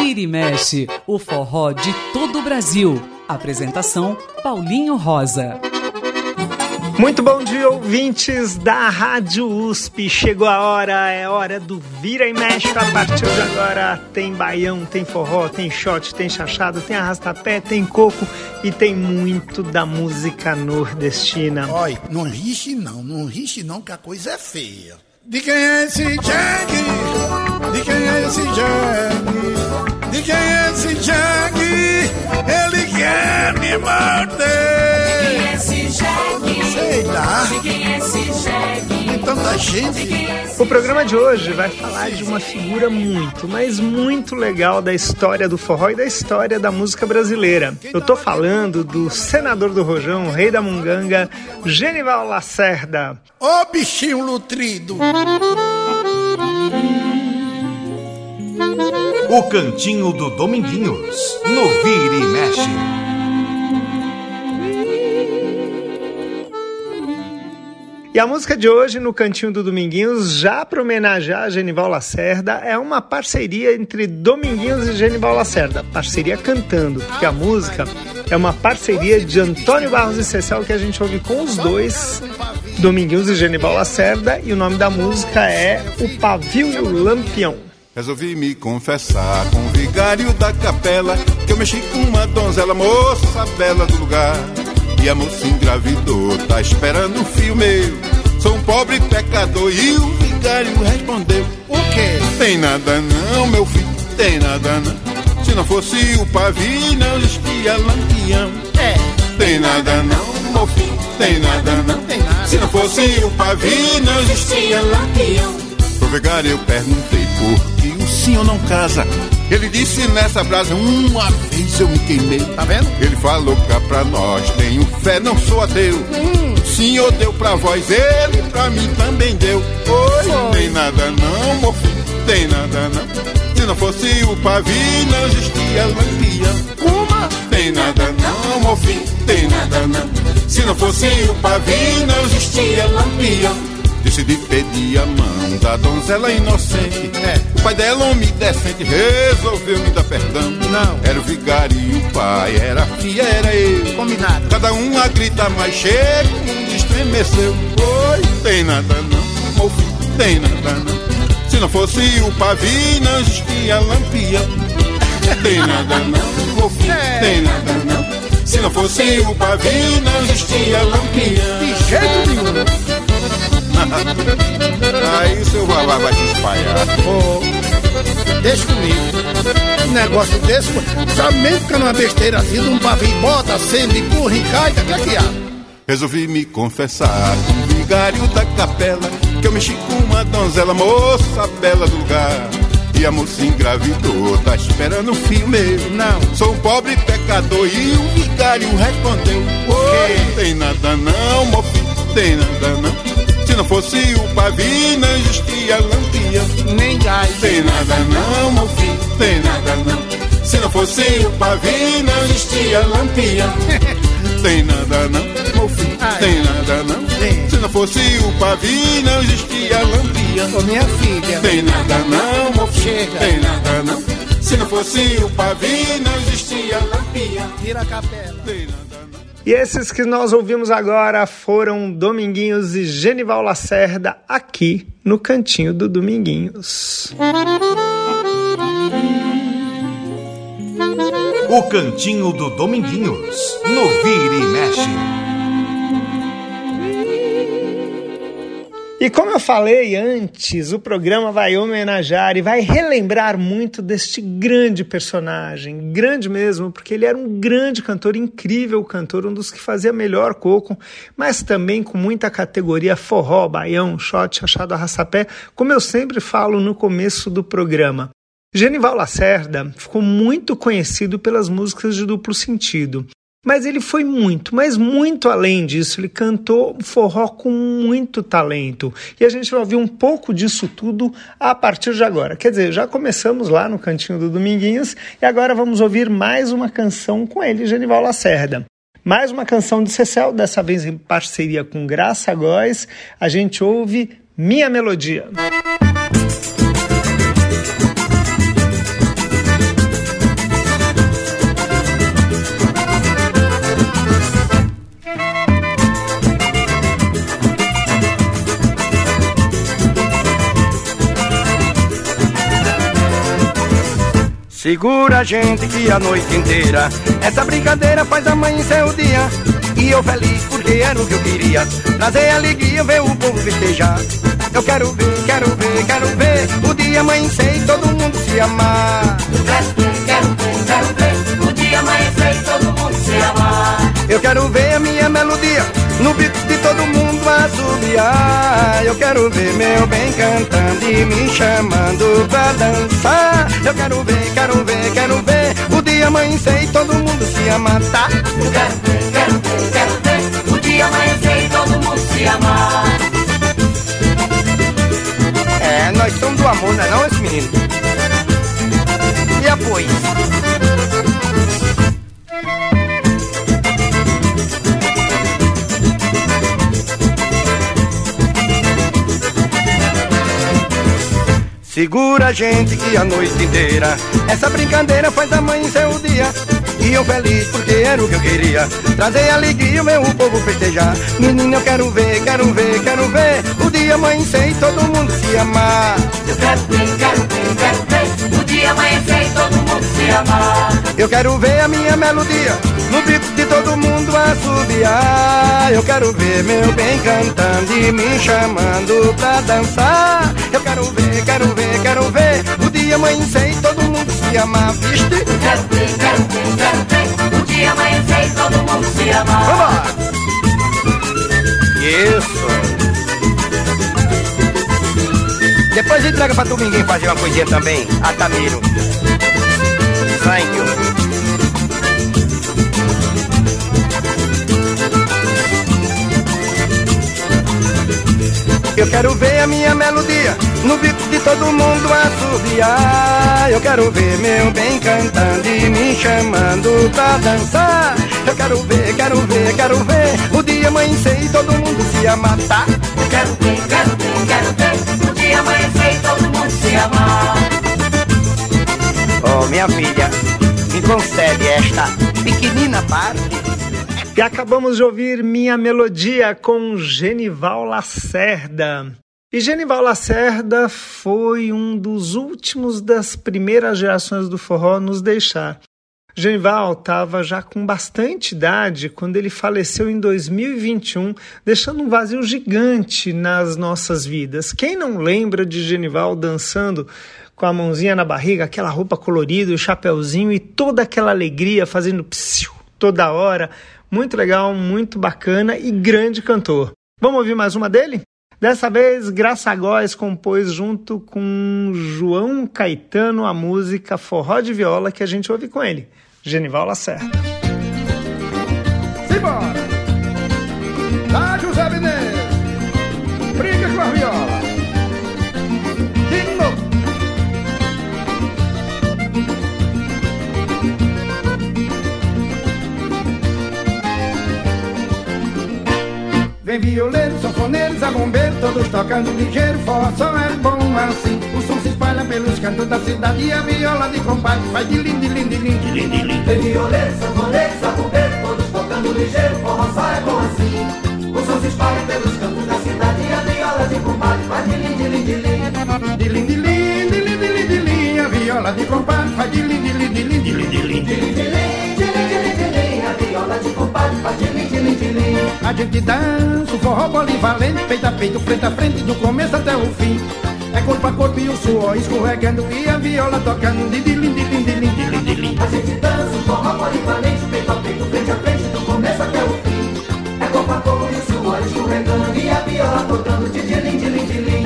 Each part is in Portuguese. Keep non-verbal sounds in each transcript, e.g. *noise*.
Vira e mexe, o forró de todo o Brasil. Apresentação Paulinho Rosa. Muito bom dia, ouvintes da Rádio USP. Chegou a hora, é hora do Vira e Mexe. A partir de agora tem baião, tem forró, tem shot, tem chachado, tem arrastapé, tem coco e tem muito da música nordestina. Olha, não rixe não, não rixe não, que a coisa é feia. De quem é esse Jag? De quem é esse Jag? De quem é esse Jag? Ele quer me morder. De quem é esse jegue? Sei lá. De quem é esse jegue? Tem tanta gente. O programa de hoje vai falar de uma figura muito, mas muito legal da história do forró e da história da música brasileira. Eu tô falando do senador do Rojão, rei da Munganga, Genival Lacerda. Ô bichinho nutrido. O Cantinho do Dominguinhos, no Vira e Mexe. E a música de hoje, no Cantinho do Dominguinhos, já para homenagear Genival Lacerda, é uma parceria entre Dominguinhos e Genival Lacerda. Parceria cantando, porque a música é uma parceria de Antônio Barros e Cecel que a gente ouve com os dois, Dominguinhos e Genival Lacerda, e o nome da música é O Pavio e o Lampião. Resolvi me confessar com o vigário da capela Que eu mexi com uma donzela, moça bela do lugar E a moça engravidou, tá esperando um filho meu Sou um pobre pecador e o vigário respondeu O quê? Tem nada não, meu filho, tem nada não Se não fosse o pavio, não existia lampião É. Tem nada não, meu filho, tem nada não Tem nada. Se não fosse o pavio, não existia lampião Pro vigário eu perguntei por que o senhor não casa. Ele disse nessa brasa, uma vez eu me queimei. Tá vendo? Ele falou cá pra nós, tenho fé, não sou ateu. O senhor deu pra vós, ele pra mim também deu. Oi, tem nada não, filho, tem nada não. Se não fosse o pavio, não existia lampião. Uma. Tem nada não, filho, tem nada não. Se não fosse o pavio, não existia lampião. Decidi pedir a mão da donzela inocente. É. O pai dela, homem decente, resolveu me dar perdão. Não. Era o vigário e o pai, era a filha, era eu. Combinado. Cada um a grita mais chega, o mundo estremeceu. Oi, tem nada não, filho, tem nada não. Se não fosse o pavio, não existia lampião. Tem nada não, meu filho, tem nada não. Se não fosse o pavio, não existia lampião. De jeito nenhum. Aí seu babá vai se espalhar. Ô, deixa comigo. Um negócio desse, sabe mesmo que é uma besteira assim, de um pavio bota, acende, curra, encaica, o que é que há? Resolvi me confessar com o vigário da capela Que eu mexi com uma donzela, moça bela do lugar E a moça engravidou, tá esperando um filho meu Não. Sou um pobre pecador e o vigário respondeu Oi, tem nada não, filho, tem nada não não fosse o pavio, não existia lampião Nem gás. Tem nada não, meu filho, tem nada não Se não fosse o pavio, não existia lampião *laughs* Tem nada não, meu filho, Ai. tem nada não Tem. Se não fosse o pavio, não existia lampião Ô, minha filha. Tem nada não, meu filho, Chega. tem nada não Se não fosse o pavio, não existia lampião Tira a capela. E esses que nós ouvimos agora foram Dominguinhos e Genival Lacerda aqui no Cantinho do Dominguinhos. O Cantinho do Dominguinhos, no Vira e Mexe. E como eu falei antes, o programa vai homenagear e vai relembrar muito deste grande personagem, grande mesmo, porque ele era um grande cantor, incrível cantor, um dos que fazia melhor coco, mas também com muita categoria forró, baião, shot, achado arrastapé, como eu sempre falo no começo do programa. Genival Lacerda ficou muito conhecido pelas músicas de duplo sentido. Mas ele foi muito, mas muito além disso. Ele cantou forró com muito talento. E a gente vai ouvir um pouco disso tudo a partir de agora. Quer dizer, já começamos lá no Cantinho do Dominguinhos e agora vamos ouvir mais uma canção com ele, Genival Lacerda. Mais uma canção de Cecel, dessa vez em parceria com Graça Góes. A gente ouve Minha Melodia. Segura a gente que a noite inteira Essa brincadeira faz amanhecer o dia. E eu feliz porque era o que eu queria. Trazer alegria, ver o povo festejar. Eu quero ver, quero ver, quero ver O dia amanhecer e todo mundo se amar Eu quero ver meu bem cantando e me chamando pra dançar Eu quero ver, quero ver, quero ver O dia amanhecer e todo mundo se amar, tá? Quero ver, quero ver, quero ver O dia amanhecer e todo mundo se amar É, nós somos do amor, não é não, esse menino? E apoio? Segura a gente que a noite inteira Essa brincadeira faz amanhecer o dia. E eu feliz porque era o que eu queria. Trazer alegria, meu o povo festejar. Menino, eu quero ver, quero ver, quero ver O dia amanhecer e todo mundo se amar. Eu quero ver, quero ver, quero ver O dia amanhecer e todo mundo se amar. Eu quero ver a minha melodia No grito de todo mundo assobiar Eu quero ver meu bem cantando e me chamando pra dançar Eu quero ver, quero ver, quero ver O dia amanhecer e todo mundo se amar, viste? Quero ver, quero ver, quero ver O dia amanhecer e todo mundo se amar Vamos! Isso! Depois entrega pra Dominguinho fazer uma coisinha também, Atamiro. Thank you. Eu quero ver a minha melodia no beat de todo mundo assobiar. Eu quero ver meu bem cantando e me chamando pra dançar. Eu quero ver, quero ver, quero ver o dia amanhecer e todo mundo se amar, tá? Quero ver, quero ver, quero ver O dia amanhecer e todo mundo se amar Oh, minha filha, me concede esta pequenina parte. E acabamos de ouvir Minha Melodia com Genival Lacerda. E Genival Lacerda foi um dos últimos das primeiras gerações do forró nos deixar. Genival estava já com bastante idade quando ele faleceu em 2021, deixando um vazio gigante nas nossas vidas. Quem não lembra de Genival dançando com a mãozinha na barriga, aquela roupa colorida, o chapéuzinho e toda aquela alegria fazendo psiu toda hora? Muito legal, muito bacana e grande cantor. Vamos ouvir mais uma dele? Dessa vez, Graça Góes compôs junto com João Caetano a música Forró de Viola que a gente ouve com ele, Genival Lacerda. Vem violeiro, sanfoneiro, zabombeiro, todos tocando ligeiro, forró só é bom assim. O som se espalha pelos cantos da cidade e a viola de combate faz de lindo, lindo, lindo, lindo, lindo. Tem violeiro, sanfoneiro, zabumbeiro, todos tocando ligeiro, forró só é bom assim. O som se espalha pelos cantos da cidade e a viola de combate faz de lindo, de lindo, de lindo, de lindo, de lindo, a viola de combate faz lindo, lindo, de A gente dança o forró polivalente, peito a peito, frente a frente, do começo até o fim. É corpo a corpo e o suor escorregando e a viola tocando dilim, dilim, dilim, dilim, dilim. A gente dança o forró polivalente, peito a peito, frente a frente, do começo até o fim. É corpo a corpo e o suor escorregando e a viola tocando dilim, dilim, dilim.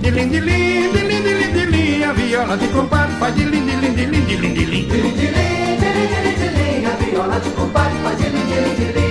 Dilim, dilim, dilim, dilim, dilim, a viola de compadre faz dilim, dilim, dilim, dilim, dilim. Dilim, dilim, dilim, dilim, a viola de combate faz dilim, dilim, dilim.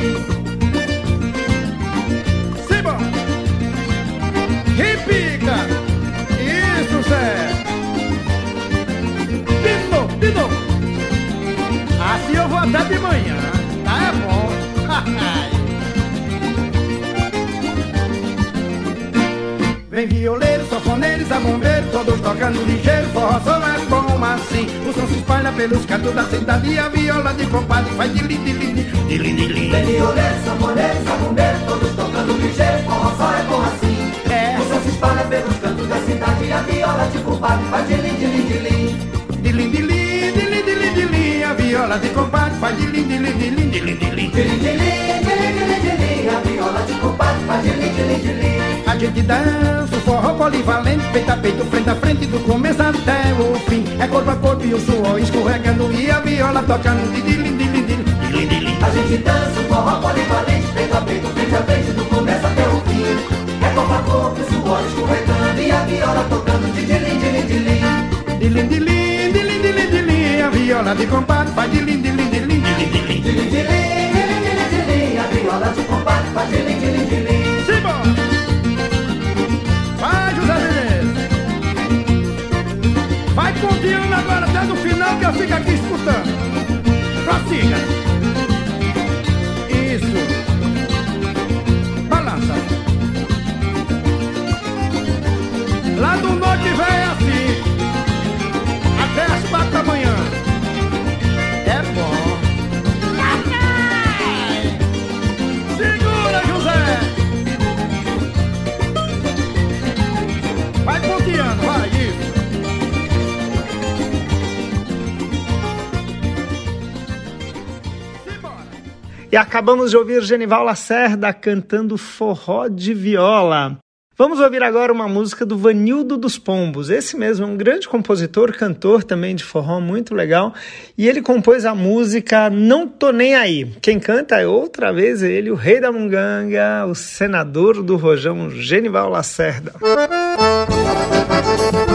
Vou até de manhã, tá? É bom! *laughs* Vem violeiro, sanfoneiro, zabumbeiro, todos tocando ligeiro, forró só é bom assim. O som se espalha pelos cantos da cidade e a viola de compadre faz dilim, dilim, dilim, dilim. Tem violeiro, sanfoneiro, zabumbeiro, todos tocando ligeiro, forró só é bom assim. É. O som se espalha pelos cantos da cidade e a viola de combate faz dilim, dilim, dilim. Dilim, dilim, dilim, viola de compadre faz de lim, de lim, de lim, de lim, de lim. A viola de compadre faz de lim, de lim, de lim. A gente dança o forró polivalente, peito a peito, frente a frente, do começo até o fim. É corpo a corpo e o suor escorregando e a viola tocando de lim, de lim, de lim. A gente dança o forró polivalente, peito a peito, frente a frente, do começo até o fim. É corpo a corpo, o suor escorregando e a viola tocando de dilim, dilim, dilim. De lim, de lim, de viola de compadre faz de de de de de lim. Dilim, dilim, dilim, dilim, dilim. A viola de compadre faz dilim, dilim, dilim. Simbora! Vai, José Menezes! Vai continuando agora até no final que eu fico aqui escutando. Prossiga! E acabamos de ouvir Genival Lacerda cantando Forró de Viola. Vamos ouvir agora uma música do Vanildo dos Pombos. Esse mesmo é um grande compositor, cantor também de forró, muito legal. E ele compôs a música Não Tô Nem Aí. Quem canta é outra vez ele, o rei da munganga, o senador do rojão, Genival Lacerda. Vamos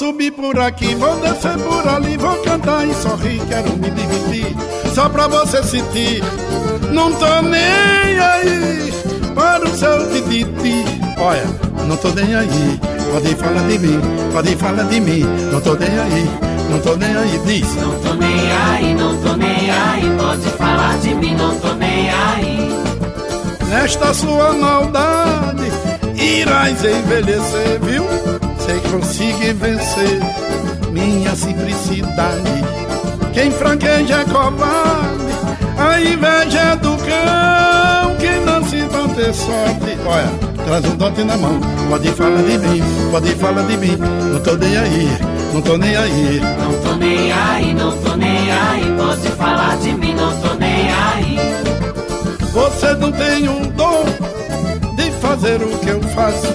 subir por aqui, vou descer por ali, vou cantar e sorrir, quero me dividir, só pra você sentir. Não tô nem aí para o seu tititi. Olha, não tô nem aí, pode falar de mim, pode falar de mim, não tô nem aí, não tô nem aí, diz. Não tô nem aí, não tô nem aí, pode falar de mim, não tô nem aí. Nesta sua maldade irás envelhecer, viu? Sei conseguir vencer minha simplicidade. Quem fraqueja é covarde, a inveja é do cão. Quem não se vai ter sorte, olha, traz um dote na mão. Pode falar de mim, pode falar de mim. Não tô nem aí, não tô nem aí. Não tô nem aí, não tô nem aí, pode falar de mim, não tô nem aí. Você não tem um dom de fazer o que eu faço.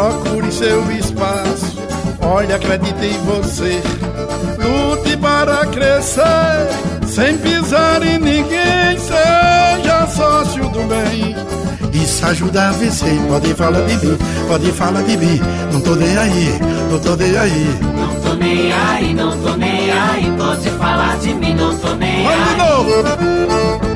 Procure seu espaço. Olha, acredite em você. Lute para crescer, sem pisar em ninguém. Seja sócio do bem. Isso ajuda a vencer. Pode falar de mim, pode falar de mim. Não tô nem aí, não tô nem aí. Não tô nem aí, não tô nem aí, pode falar de mim, não tô nem Vamos de aí. novo.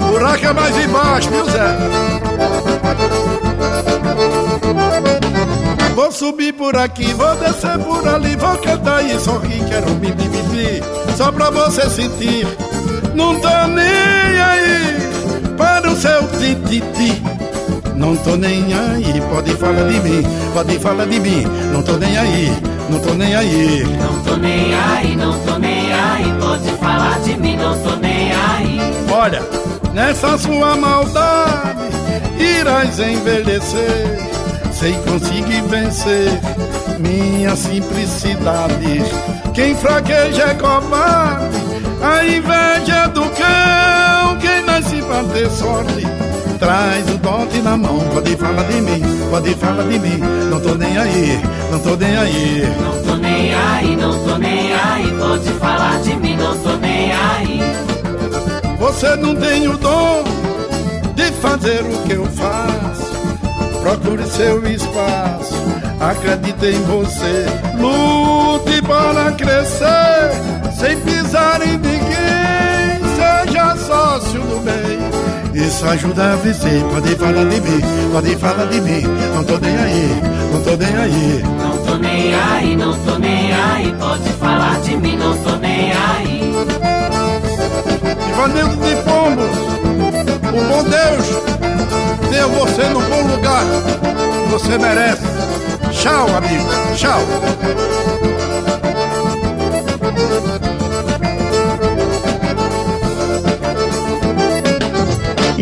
O buraco é mais embaixo, viu, Zé? Vou subir por aqui, vou descer por ali, vou cantar e sorrir, quero me dividir, só pra você sentir. Não tô nem aí para o seu tititi. Não tô nem aí, pode falar de mim, pode falar de mim. Não tô nem aí, não tô nem aí. Não tô nem aí, não tô nem aí, pode falar de mim, não tô nem aí. Olha, nessa sua maldade irás envelhecer sem conseguir vencer minha simplicidade. Quem fraqueja é covarde, a inveja é do cão. Quem nasce pra ter sorte, traz o dote na mão. Pode falar de mim, pode falar de mim. Não tô nem aí, não tô nem aí. Não tô nem aí, não tô nem aí, pode falar de mim, não tô nem aí. Você não tem o dom de fazer o que eu faço. Procure seu espaço, acredite em você. Lute para crescer, sem pisar em ninguém. Seja sócio do bem. Isso ajuda a vencer. Pode falar de mim, pode falar de mim. Não tô nem aí, não tô nem aí. Não tô nem aí, não tô nem aí, pode falar de mim, não tô nem aí. Ivanildo de Pombo, o bom Deus tenha você no bom lugar. Você merece. Tchau, amigo. Tchau.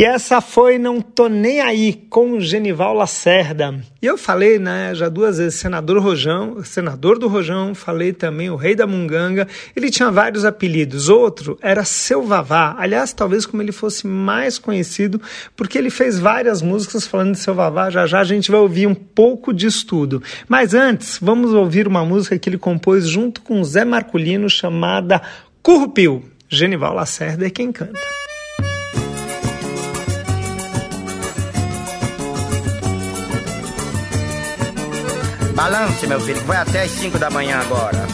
E essa foi Não Tô Nem Aí, com Genival Lacerda. E eu falei, né, já duas vezes, senador Rojão, senador do Rojão, falei também o rei da Munganga. Ele tinha vários apelidos. Outro era Seu Vavá. Aliás, talvez como ele fosse mais conhecido, porque ele fez várias músicas falando de Seu Vavá. Já já a gente vai ouvir um pouco disso tudo. Mas antes, vamos ouvir uma música que ele compôs junto com Zé Marculino, chamada Currupio. Genival Lacerda é quem canta. Balance, meu filho, que vai até as 5 da manhã agora.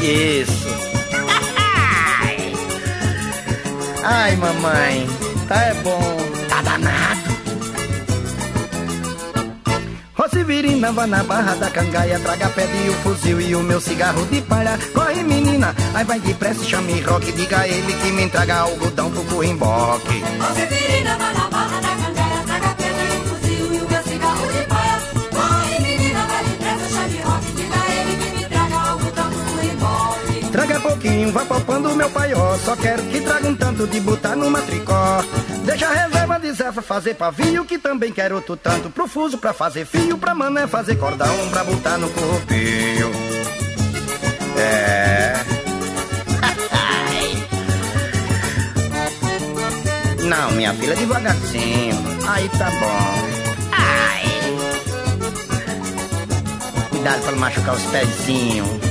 Isso. *laughs* Ai, mamãe, tá é bom. Tá danado. Rosivirina, vá na barra da cangaia, traga pé de o fuzil e o meu cigarro de palha. Corre, menina, aí vai depressa, chame rock, diga a ele que me entrega algodão pro currimboque. Rosivirina, vá na Traga pouquinho, vá poupando meu paió. Só quero que traga um tanto de botar numa tricó. Deixa a reserva de pra fazer pavio, que também quero outro tanto pro fuso pra fazer fio, pra mané fazer cordão, pra botar no corpinho. É. *laughs* Não, minha filha, devagarzinho. Aí tá bom. Ai. Cuidado pra não machucar os pezinhos.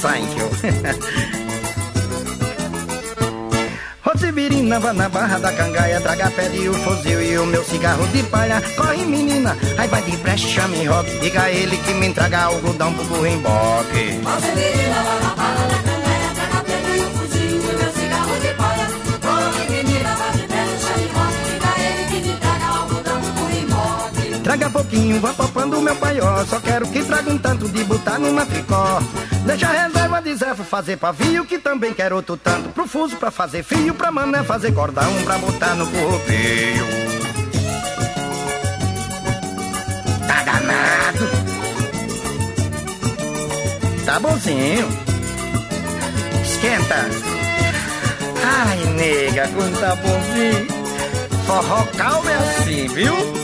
Thank you. Vá na barra da cangaia, traga pé de o fuzil e o meu cigarro de palha. Corre, menina, aí vai de brecha, chame rock. Diga a ele que me entrega algodão pro burrimboque. Rosivirina, vá na barra Traga pouquinho, vá poupando meu paió. Só quero que traga um tanto de botar numa tricó. Deixa a reserva de pra fazer pavio, que também quero outro tanto pro fuso pra fazer fio, pra mané fazer cordão, pra botar no corpinho. Tá danado. Tá bonzinho. Esquenta. Ai, nega, quando tá bonzinho. Forró calma é assim, viu?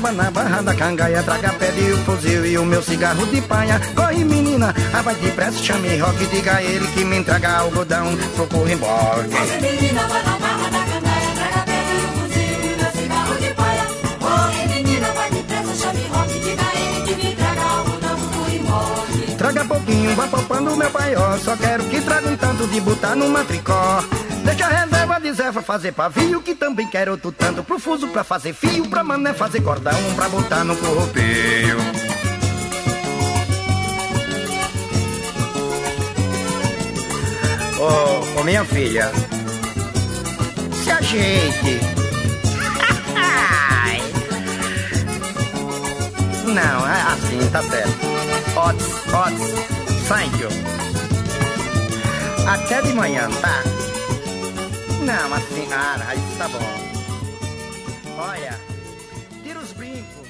Vá na barra da cangaia, traga pé de o fuzil e o meu cigarro de paia. Corre, menina, ah, vai depressa, chame rock, diga a ele que me entrega algodão pro corrimboque. Rosivirina, vá na barra da cangaia, traga pedra e um fuzil e o meu cigarro de paia. Corre, menina, vai depressa, chame rock, reboque. Traga pouquinho, vá poupando meu paió, só quero que traga um tanto de botar numa tricó. Deixa a reserva de Zé fazer pavio, que também quero outro tanto pro fuso pra fazer fio, pra mané fazer cordão, pra botar no corpinho. Ô, ô minha filha, se ajeite. *laughs* Não, é assim, tá certo. Otis, Otis, thank you. Até de manhã, tá? Não, assim, ah, isso tá bom. Olha, tira os brincos.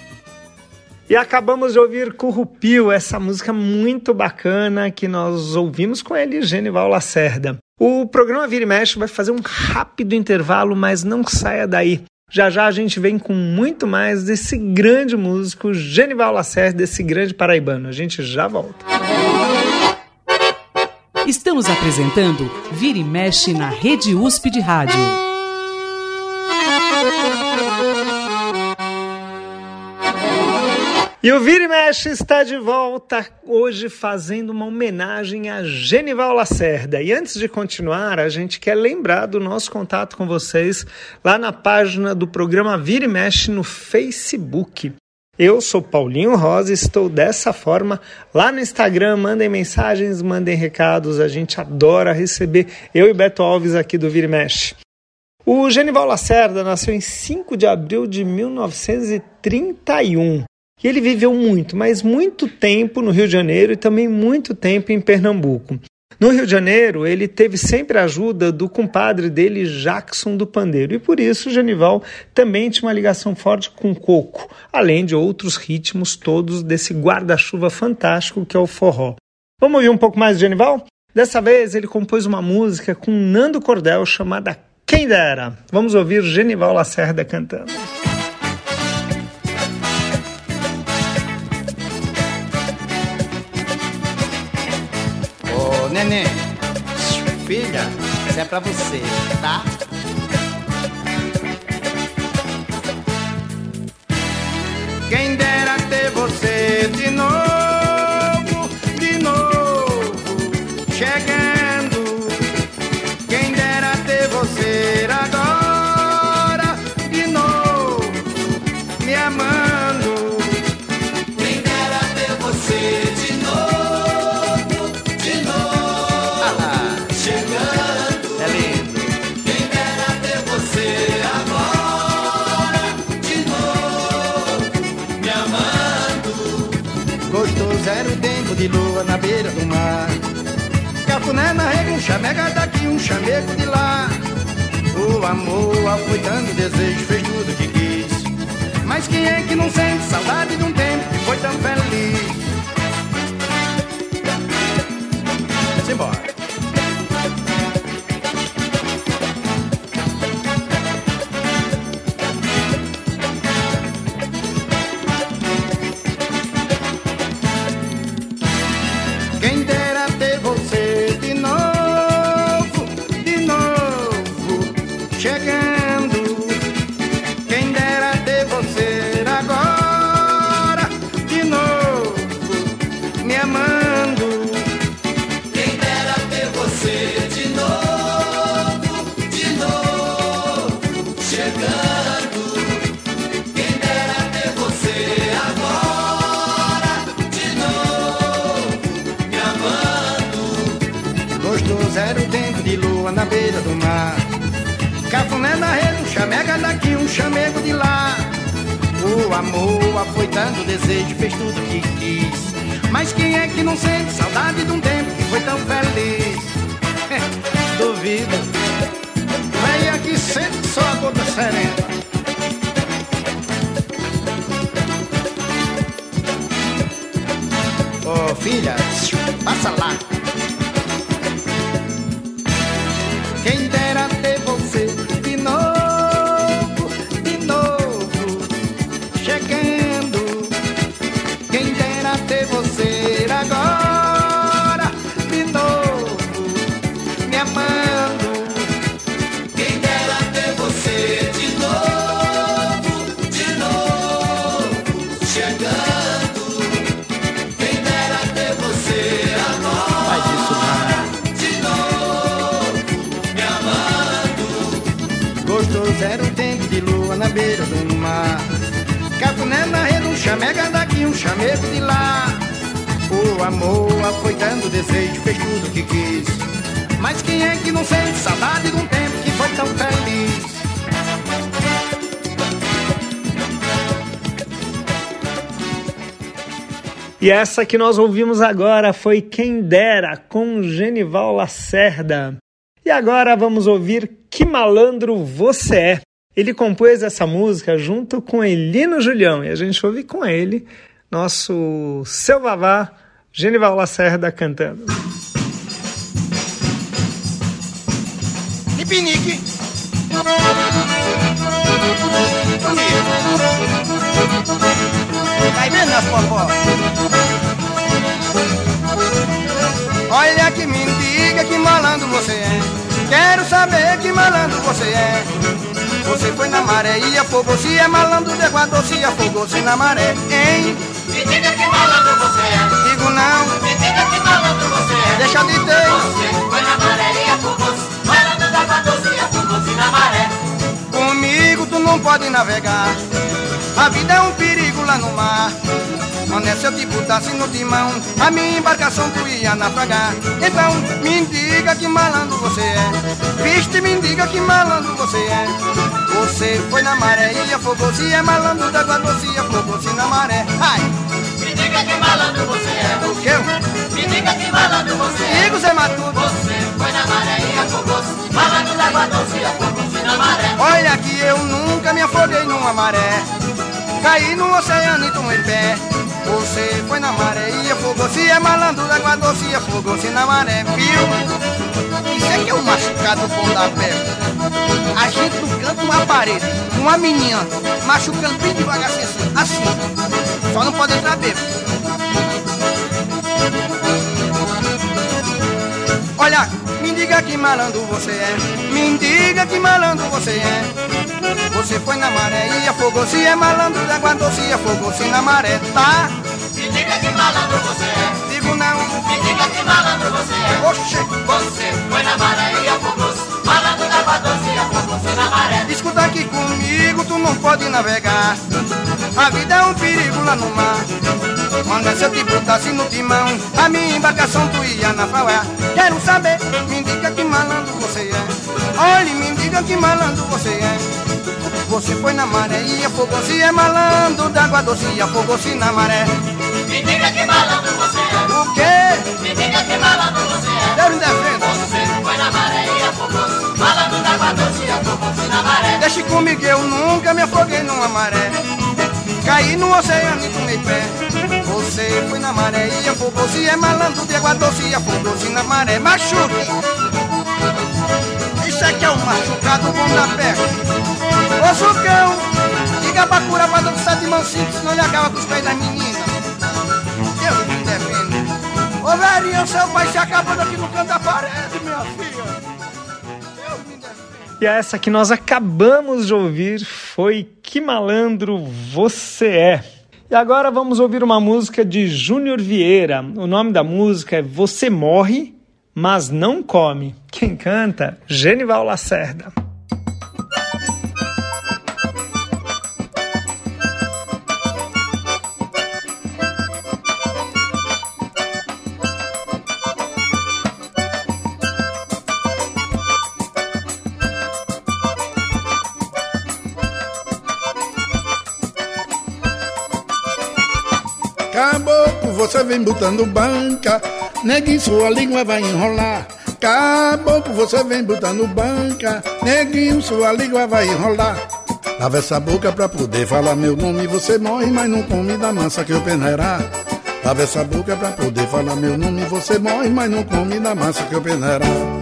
E acabamos de ouvir Currupio, essa música muito bacana que nós ouvimos com ele, Genival Lacerda. O programa Vira e Mexe vai fazer um rápido intervalo, mas não saia daí. Já já a gente vem com muito mais desse grande músico, Genival Lacerda, desse grande paraibano. A gente já volta. Estamos apresentando Vira e Mexe na Rede USP de Rádio. E o Vira e Mexe está de volta hoje fazendo uma homenagem a Genival Lacerda. E antes de continuar, a gente quer lembrar do nosso contato com vocês lá na página do programa Vira e Mexe no Facebook. Eu sou Paulinho Rosa e estou dessa forma lá no Instagram. Mandem mensagens, mandem recados. A gente adora receber eu e Beto Alves aqui do Vira e Mexe. O Genival Lacerda nasceu em 5 de abril de 1931. E ele viveu muito, mas muito tempo no Rio de Janeiro e também muito tempo em Pernambuco. No Rio de Janeiro, ele teve sempre a ajuda do compadre dele, Jackson do Pandeiro, e por isso Genival também tinha uma ligação forte com o coco, além de outros ritmos todos desse guarda-chuva fantástico que é o forró. Vamos ouvir um pouco mais de Genival? Dessa vez ele compôs uma música com Nando Cordel chamada Quem Dera. Vamos ouvir Genival Lacerda cantando. Filha, isso é pra você, tá? Quem dera ter você de novo, de novo, chegando. Chamega daqui, um chamego de lá. O amor foi dando desejo, fez tudo que quis. Mas quem é que não sente saudade de um tempo que foi tão feliz? Gostoso era o tempo de lua na beira do mar. Cafuné na rede, um chamega daqui, um chamego de lá. O amor afoitando o desejo, fez tudo o que quis. Mas quem é que não sente saudade de um tempo que foi tão feliz? E essa que nós ouvimos agora foi Quem Dera, com Genival Lacerda. E agora vamos ouvir Que Malandro Você É. Ele compôs essa música junto com Elino Julião e a gente ouve com ele nosso seu vavá, Genival Lacerda, cantando. Pinique. Vai vendo as popó? Olha que me que malandro você é. Quero saber que malandro você é. Você foi na maré e afogou se é malandro de Equador se afogou-se na maré, hein? Me diga que malandro você é. Digo não, Me diga que malandro você é. deixa de ter. Você foi na maré e afogou-se. Malandro da Vadose e afogou-se na maré. Comigo tu não pode navegar. A vida é um perigo lá no mar. Onde se eu te botasse no timão, a minha embarcação tu ia naufragar. Então me diga que malandro você é. Viste, me diga que malandro você é. Você foi na maré e afogou-se, é malandro da doce e afogou-se na maré. Ai, Me diga que malandro você é. o que? Me diga que malandro você é. Digo, Zé matuto. Você foi na maré e afogou-se. Malandro d'água doce e afogou-se na maré. Olha que eu nunca me afoguei numa maré. Caí no oceano e tomei pé. Você foi na maré e afogou-se. É malandro água doce e afogou-se na maré, viu? Isso é que é um machucado bom da pé. A gente no canto uma parede, uma menina, machucando bem devagar assim, assim. Só não pode entrar bêbado. Olha, me diga que malandro você é. Me diga que malandro você é. Você foi na maré e afogou-se. É malandro da água doce e afogou-se na maré, tá? Me diga que malandro você é. Digo não. Me diga que malandro você é. Oxe, Você foi na maré e afogou-se. Malandro d'água doce e afogou-se na maré. escuta aqui comigo, tu não pode navegar. A vida é um perigo lá no mar. Manda se eu te botasse no timão, a minha embarcação tu ia naufragar. Quero saber, me diga que malandro você é. Olhe, me diga que malandro você é. Você foi na maré e afogou-se, é malandro d'água doce e afogou-se na maré. Me diga que malandro você é. O quê? Me diga que malandro você é. Deus me defenda. Você foi na maré e afogou-se. Malandro d'água doce e afogou-se na maré. Deixe comigo, eu nunca me afoguei numa maré. Caí no oceano e tomei pé. Você foi na maré e afogou-se. É malandro de água doce afogou-se na maré. Machuque! Isso aqui é um machucado bom da pé. Ô Sucão, diga pra curar pra dançar de mansinho, senão ele acaba com os pés das meninas. Deus me defenda. Ô velhinho, seu pai se acabando aqui no canto da parede, minha filha. E essa que nós acabamos de ouvir foi Que Malandro Você É. E agora vamos ouvir uma música de Júnior Vieira. O nome da música é Você Morre, mas Não Come. Quem canta? Genival Lacerda. Você vem botando banca, neguinho sua língua vai enrolar. Caboclo, você vem botando banca, neguinho sua língua vai enrolar. Lava essa boca pra poder falar meu nome, você morre, mas não come da massa que eu peneirar. Lava essa boca pra poder falar meu nome, você morre, mas não come da massa que eu peneirar.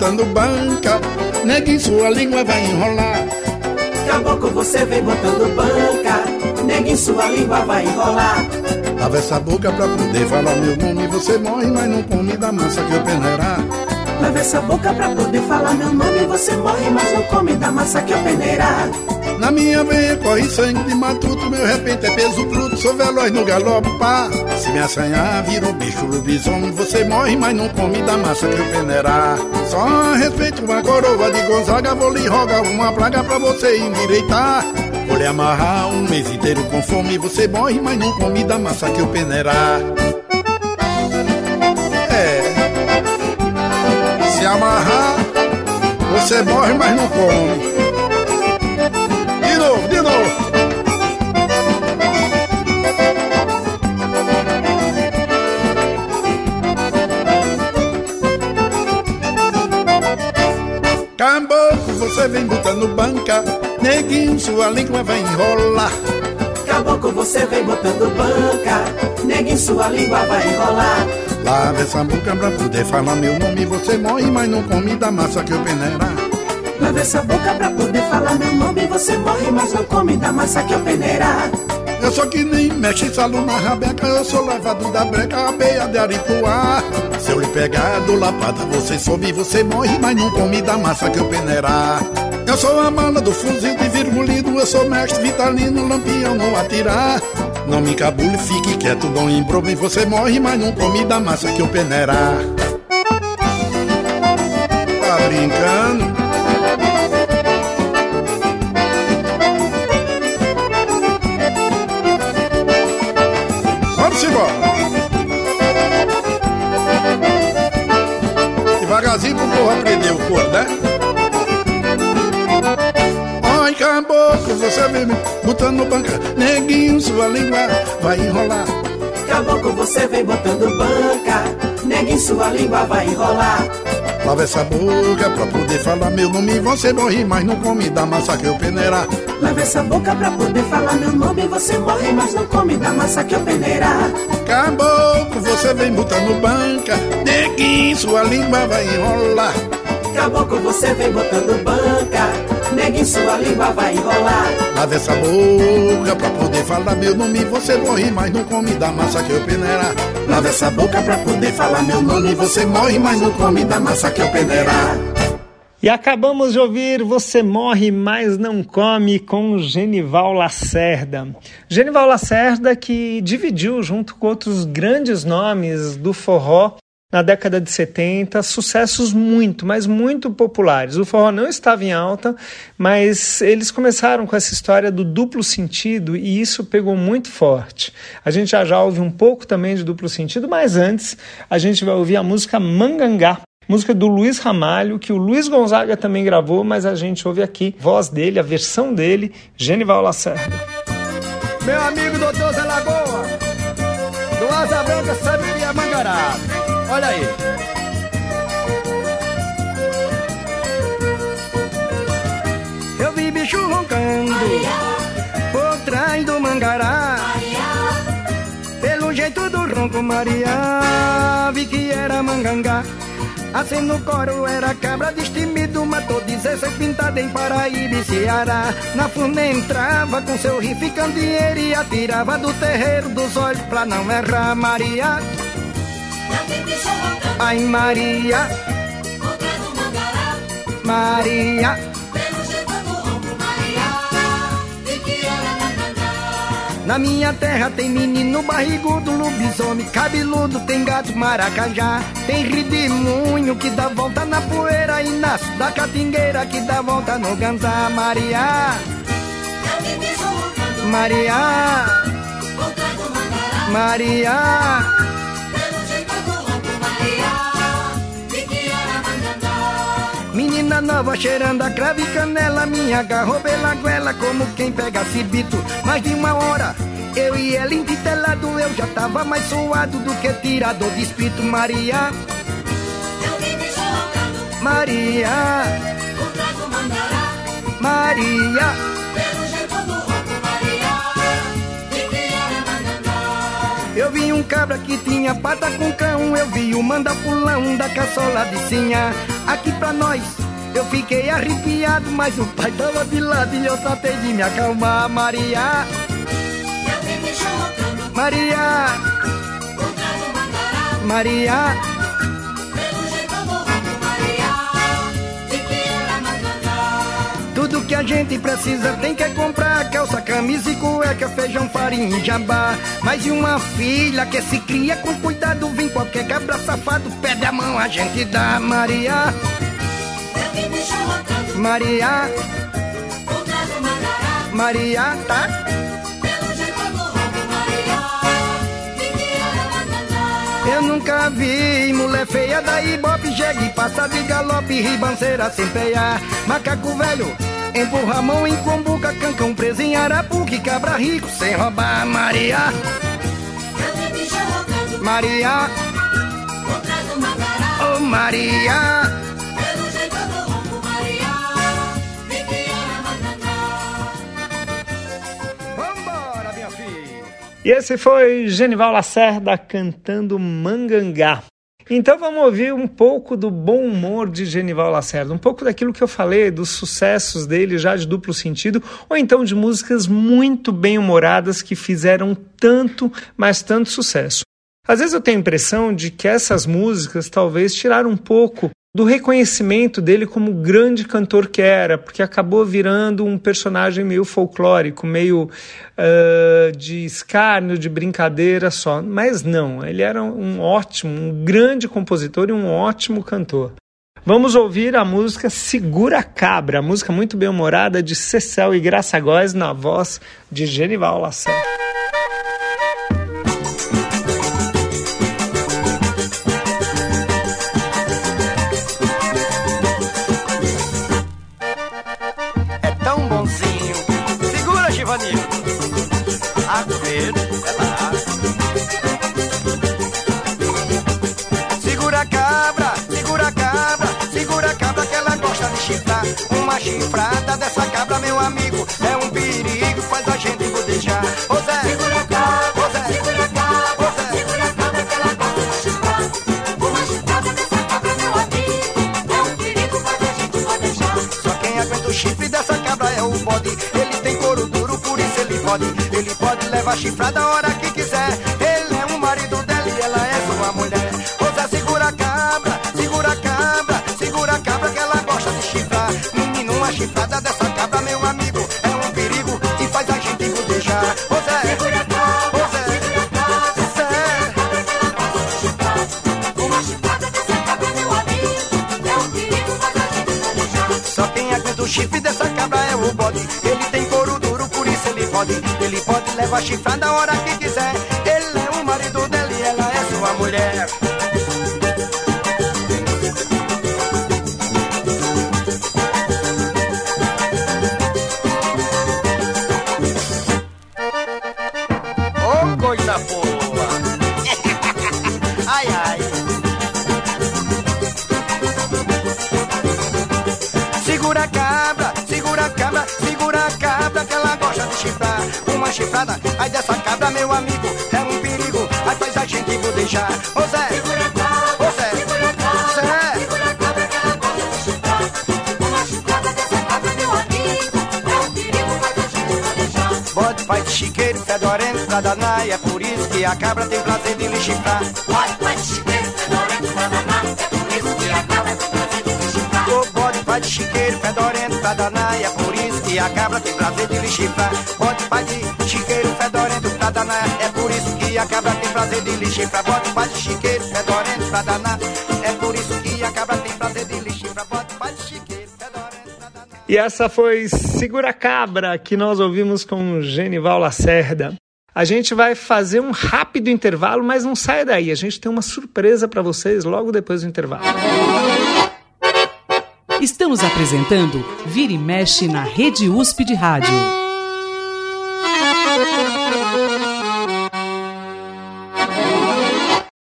Botando banca, neguinho sua língua vai enrolar. Caboclo, você vem botando banca. Neguinho, sua língua vai enrolar. Lava essa boca pra poder falar meu nome, você morre, mas não come da massa que eu peneirar. Lava essa boca pra poder falar meu nome. Você morre, mas não come da massa que eu peneirar. Na minha veia corre sangue de matuto, meu repente é peso bruto, sou veloz no galope, pá. Se me assanhar, vira um bicho lobisomem, você morre, mas não come da massa que eu peneirar. Só respeito uma coroa de Gonzaga, vou lhe rogar uma plaga pra você endireitar. Vou lhe amarrar um mês inteiro com fome, você morre, mas não come da massa que eu peneirar. É. Se amarrar, você morre, mas não come. Você vem botando banca, neguinho, sua língua vai enrolar. Caboclo, você vem botando banca. Neguinho, sua língua vai enrolar. Lava essa boca pra poder falar meu nome, você morre, mas não come da massa que eu peneirar. Lava essa boca pra poder falar meu nome. Você morre, mas não come da massa que eu peneirar. Eu sou que nem mexe salo na rabeca, eu sou levado da breca, abeia de aripuá. Se eu lhe pegar do lapada, você sobe, você morre, mas não come da massa que eu peneirar. Eu sou a mala do fuzil de virgulino, eu sou mestre vitalino, lampião não atirar. Não me encabule, fique quieto, bom embrulho, você morre, mas não come da massa que eu peneirar. Tá brincando? Vem me botando banca. Neguinho, sua língua vai enrolar. Caboclo, você vem botando banca. Neguinho, sua língua vai enrolar. Lava essa boca pra poder falar meu nome. Você morre, mas não come da massa que eu peneirar. Lava essa boca pra poder falar meu nome. Você morre, mas não come da massa que eu peneirar. Caboclo, você vem botando banca. Neguinho, sua língua vai enrolar. Caboclo, você vem botando banca. Neguinho, sua língua vai enrolar. Lava essa boca pra poder falar meu nome. Você morre, mas não come da massa que eu peneirar. Lava essa boca pra poder falar meu nome. Você morre, mas não come da massa que eu peneirar. E acabamos de ouvir Você Morre, Mas Não Come com Genival Lacerda. Genival Lacerda que dividiu junto com outros grandes nomes do forró na década de 70, sucessos muito, mas muito populares. O forró não estava em alta, mas eles começaram com essa história do duplo sentido e isso pegou muito forte. A gente já já ouve um pouco também de duplo sentido, mas antes a gente vai ouvir a música Mangangá, música do Luiz Ramalho, que o Luiz Gonzaga também gravou, mas a gente ouve aqui voz dele, a versão dele, Genival Lacerda. Meu amigo doutor Zé Lagoa, do Asa Branca Saberia Mangará. Olha aí. Eu vi bicho roncando por trás do mangará. Pelo jeito do ronco, Maria, vi que era mangangá. Assim no coro era cabra destemido, matou 16 pintada em Paraíba e Ceará. Na funa entrava com seu riff candeeiro e atirava do terreiro dos olhos pra não errar, Maria. Ai, Maria. Maria. Na minha terra tem menino barrigudo, lobisomem, cabeludo, tem gato maracajá, tem ridimunho que dá volta na poeira e nasce da catingueira que dá volta no ganzá, Maria. Maria. Maria. Nova cheirando a cravo e canela. Minha agarrou pela goela como quem pega cibito. Mais de uma hora eu e ela entitelado Eu já tava mais suado do que tirador de espírito. Maria. Maria. Maria. Eu vi um cabra que tinha pata com cão. Eu vi o mandapulão da caçola de sinha. Aqui pra nós eu fiquei arrepiado Mas o pai tava de lado e eu tratei de me acalmar Maria. Maria. Maria. Tudo que a gente precisa tem que comprar Calça, camisa e cueca, feijão, farinha e jabá. Mas e uma filha que se cria com cuidado Vem qualquer cabra safado, pede a mão, a gente dá Maria Maria. Maria, tá? Eu nunca vi mulher feia da Ibope Jegue, passa de galope, ribanceira sem peiar Macaco velho, empurra a mão em combuca Cancão preso em Arapuque, cabra rico sem roubar. Maria. Maria. Oh Maria E esse foi Genival Lacerda cantando Mangangá. Então vamos ouvir um pouco do bom humor de Genival Lacerda, um pouco daquilo que eu falei, dos sucessos dele já de duplo sentido, ou então de músicas muito bem humoradas que fizeram tanto, mas tanto sucesso. Às vezes eu tenho a impressão de que essas músicas talvez tiraram um pouco do reconhecimento dele como grande cantor que era, porque acabou virando um personagem meio folclórico, meio uh, de escárnio, de brincadeira só. Mas não, ele era um ótimo, um grande compositor e um ótimo cantor. Vamos ouvir a música Segura Cabra, música muito bem humorada de Cecel e Graça Góes na voz de Genival Lacerda. Chifrada dessa cabra, meu amigo, é um perigo, faz a gente bodejar. Ô Zé, segura a cabra, ô Zé, segura a cabra, ô Zé, segura a cabra que ela gosta de chifrar. Uma chifrada dessa cabra, meu amigo, é um perigo, faz a gente bodejar. Só quem aguenta o chifre dessa cabra é o bode. Ele tem couro duro, por isso ele pode. Ele pode levar chifrada a hora que Ele tem couro duro, por isso ele pode. Ele pode levar chifrada a hora que quiser. A gente bodejar. Ô Zé, segura a cabra, ô Zé, segura a cabra, Zé. Segura a cabra que ela gosta de chifrar. Uma chifrada dessa cabra, meu amigo, é um perigo, faz a gente bodejar. Bode pai de chiqueiro, fedorento pra danar, e é por isso que a cabra tem prazer de lhe chifrar. Pode, pode, chiqueiro, fedorento, pra danar, é por isso que a cabra tem prazer de se chifrar. O bode pai de chiqueiro, fedorento pra danar, e é por isso que a cabra tem prazer de lhe chifrar. Bode pai de chiqueiro, fedorento pra danar, é por isso que a cabra prazer de chifrar. Bode pai de chiqueiro, fedorento pra danar, é por isso que a cabra tem prazer de chifrar. Bode pai de chiqueiro, fedorento pra danar. E essa foi Segura Cabra, que nós ouvimos com Genival Lacerda. A gente vai fazer um rápido intervalo, mas não saia daí. A gente tem uma surpresa para vocês logo depois do intervalo. Estamos apresentando Vira e Mexe na Rede USP de Rádio.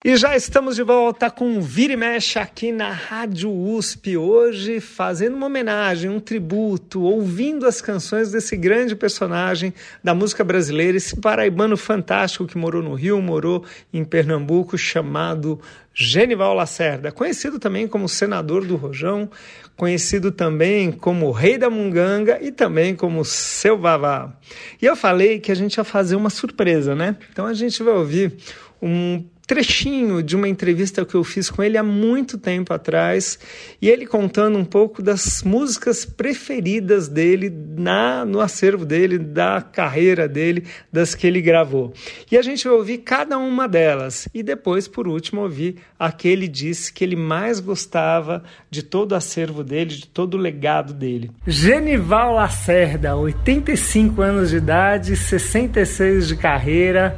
E já estamos de volta com Vira e Mexe aqui na Rádio USP, hoje fazendo uma homenagem, um tributo, ouvindo as canções desse grande personagem da música brasileira, esse paraibano fantástico que morou no Rio, morou em Pernambuco, chamado Genival Lacerda, conhecido também como senador do Rojão, conhecido também como Rei da Munganga e também como Seu Vavá. E eu falei que a gente ia fazer uma surpresa, né? Então a gente vai ouvir um trechinho de uma entrevista que eu fiz com ele há muito tempo atrás e ele contando um pouco das músicas preferidas dele na no acervo dele, da carreira dele, das que ele gravou. E a gente vai ouvir cada uma delas e depois, por último, ouvir a que ele disse que ele mais gostava de todo o acervo dele, de todo o legado dele. Genival Lacerda, 85 anos de idade, 66 de carreira.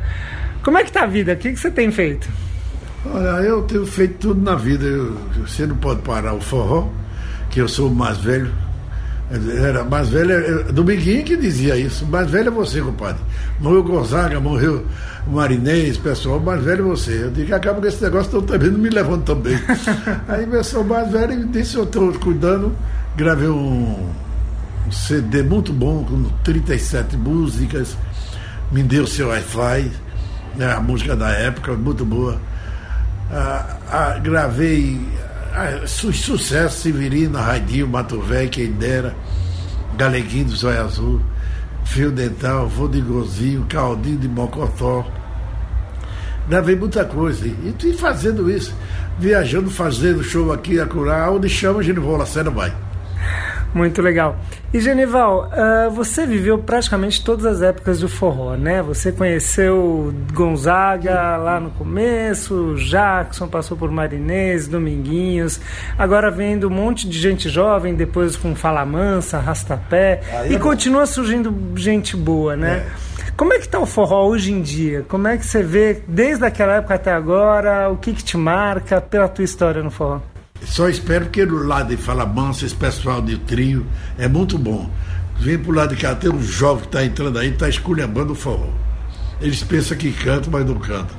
Como é que tá a vida? O que, que você tem feito? Olha, eu tenho feito tudo na vida. Eu- você não pode parar o forró, que eu sou o mais velho. Era mais velho, é- Dominguinho que dizia isso. O mais velho é você, compadre. Morreu Gonzaga, morreu o Marinês, pessoal, o mais velho é você. Eu digo, acaba com esse negócio, estão também não me levando também. *laughs* Aí eu sou o mais velho e disse, eu estou cuidando, gravei um, um CD muito bom, com 37 músicas, me deu seu Wi-Fi, né, a música da época, muito boa. Ah, ah, gravei ah, su sucesso, Severino, Raidinho, Mato Velho, quem dera, Galeguinho do Zóio Azul, Fio Dental, Vô de Gozinho, Caldinho de Mocotó. Gravei muita coisa e e fazendo isso, viajando, fazendo show aqui, acolá, onde chama, a gente voa, cena vai. Muito legal. E Genival, ah, você viveu praticamente todas as épocas do forró, né? Você conheceu Gonzaga lá no começo, Jackson, passou por Marinês, Dominguinhos, agora vendo um monte de gente jovem, depois com Fala Mansa, Rastapé, Aí e é continua surgindo gente boa, né? Como é que tá o forró hoje em dia? Como é que você vê, desde aquela época até agora, o que, que te marca pela tua história no forró? Só espero que do lado de Fala Mansa, esse pessoal de trio é muito bom. Vem pro lado de cá, tem um jovem que está entrando aí, está esculhambando o forró. Eles pensam que canta, mas não canta.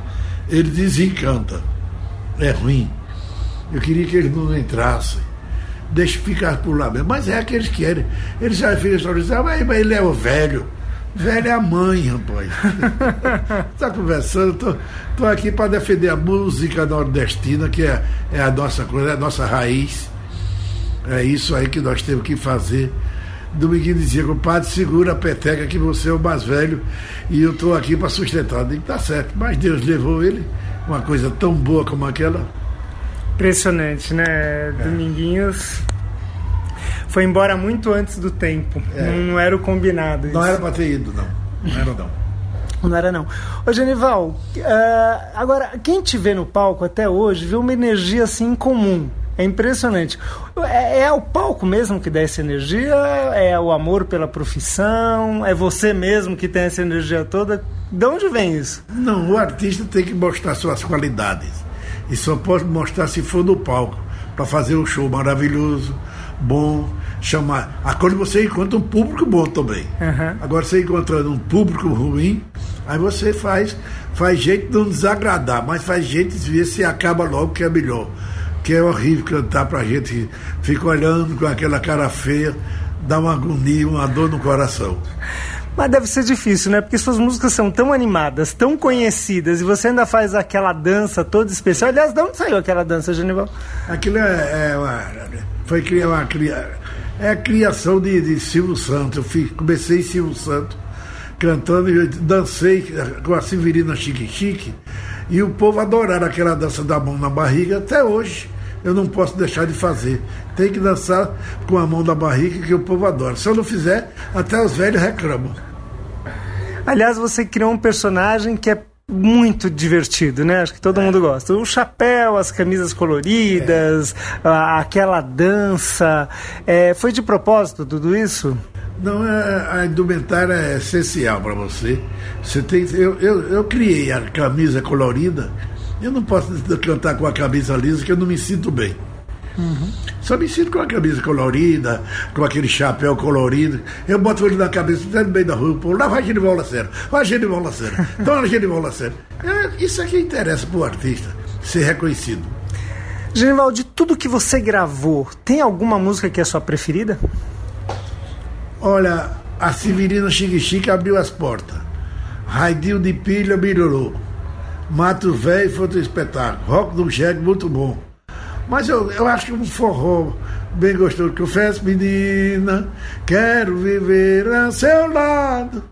Ele desencanta. É ruim. Eu queria que eles não entrassem. deixa ficar por lá mesmo. Mas é que eles querem. Eles já ficam só dizendo, ah, mas ele é o velho. Velho é a mãe, rapaz. Está *laughs* conversando, tô, tô aqui para defender a música nordestina, que é, é a nossa coisa, é a nossa raiz. É isso aí que nós temos que fazer. Dominguinho dizia, compadre, segura a peteca que você é o mais velho e eu estou aqui para sustentar. Eu digo, tá certo, mas Deus levou ele, uma coisa tão boa como aquela. Impressionante, né? Dominguinhos foi embora muito antes do tempo. É. Não, não era o combinado. Não isso. era para ter ido, não. Não era não. Não era não. Ô Genival, ah, agora, quem te vê no palco até hoje vê uma energia assim incomum. É impressionante. É, é o palco mesmo que dá essa energia? É o amor pela profissão? É você mesmo que tem essa energia toda? De onde vem isso? Não, o artista tem que mostrar suas qualidades. E só pode mostrar se for no palco, para fazer um show maravilhoso, bom, chamar. A quando você encontra um público bom também. Aham. Agora você encontrando um público ruim, aí você faz, faz jeito de não desagradar, mas faz jeito de ver se acaba logo que é melhor. Que é horrível cantar pra gente que fica olhando com aquela cara feia, dá uma agonia, uma dor no coração. Mas deve ser difícil, né? Porque suas músicas são tão animadas, tão conhecidas, e você ainda faz aquela dança toda especial. Aliás, de onde saiu aquela dança, Genival? Aquilo é, é uma, foi criar uma é a criação de, de Silvio Santos. Eu fiz, comecei Silvio Santos cantando e dancei com a Severina Chique Chique e o povo adoraram aquela dança da mão na barriga até hoje. Eu não posso deixar de fazer. Tem que dançar com a mão na barriga que o povo adora. Se eu não fizer, até os velhos reclamam. Aliás, você criou um personagem que é muito divertido, né? Acho que todo mundo gosta. O chapéu, as camisas coloridas, a- aquela dança. É, foi de propósito tudo isso? Não, é- a indumentária é essencial para você. Você tem, eu, eu, eu criei a camisa colorida. Eu não posso cantar com a camisa lisa que eu não me sinto bem. Só me sinto com a camisa colorida, com aquele chapéu colorido. Eu boto ele na cabeça, até no meio da rua, pô, lá vai Genival Lacerda, vai Genival Lacerda, *laughs* toma Genival Lacerda. É, isso aqui interessa pro artista, ser reconhecido. Genival, de tudo que você gravou, tem alguma música que é sua preferida? Olha, a Severina Chique Chique abriu as portas. Raidinho de pilha, birorô. Mato Velho foi outro espetáculo. Rock do Jegue, muito bom. Mas eu, eu acho que um forró bem gostoso. Confesso, menina, quero viver a seu lado.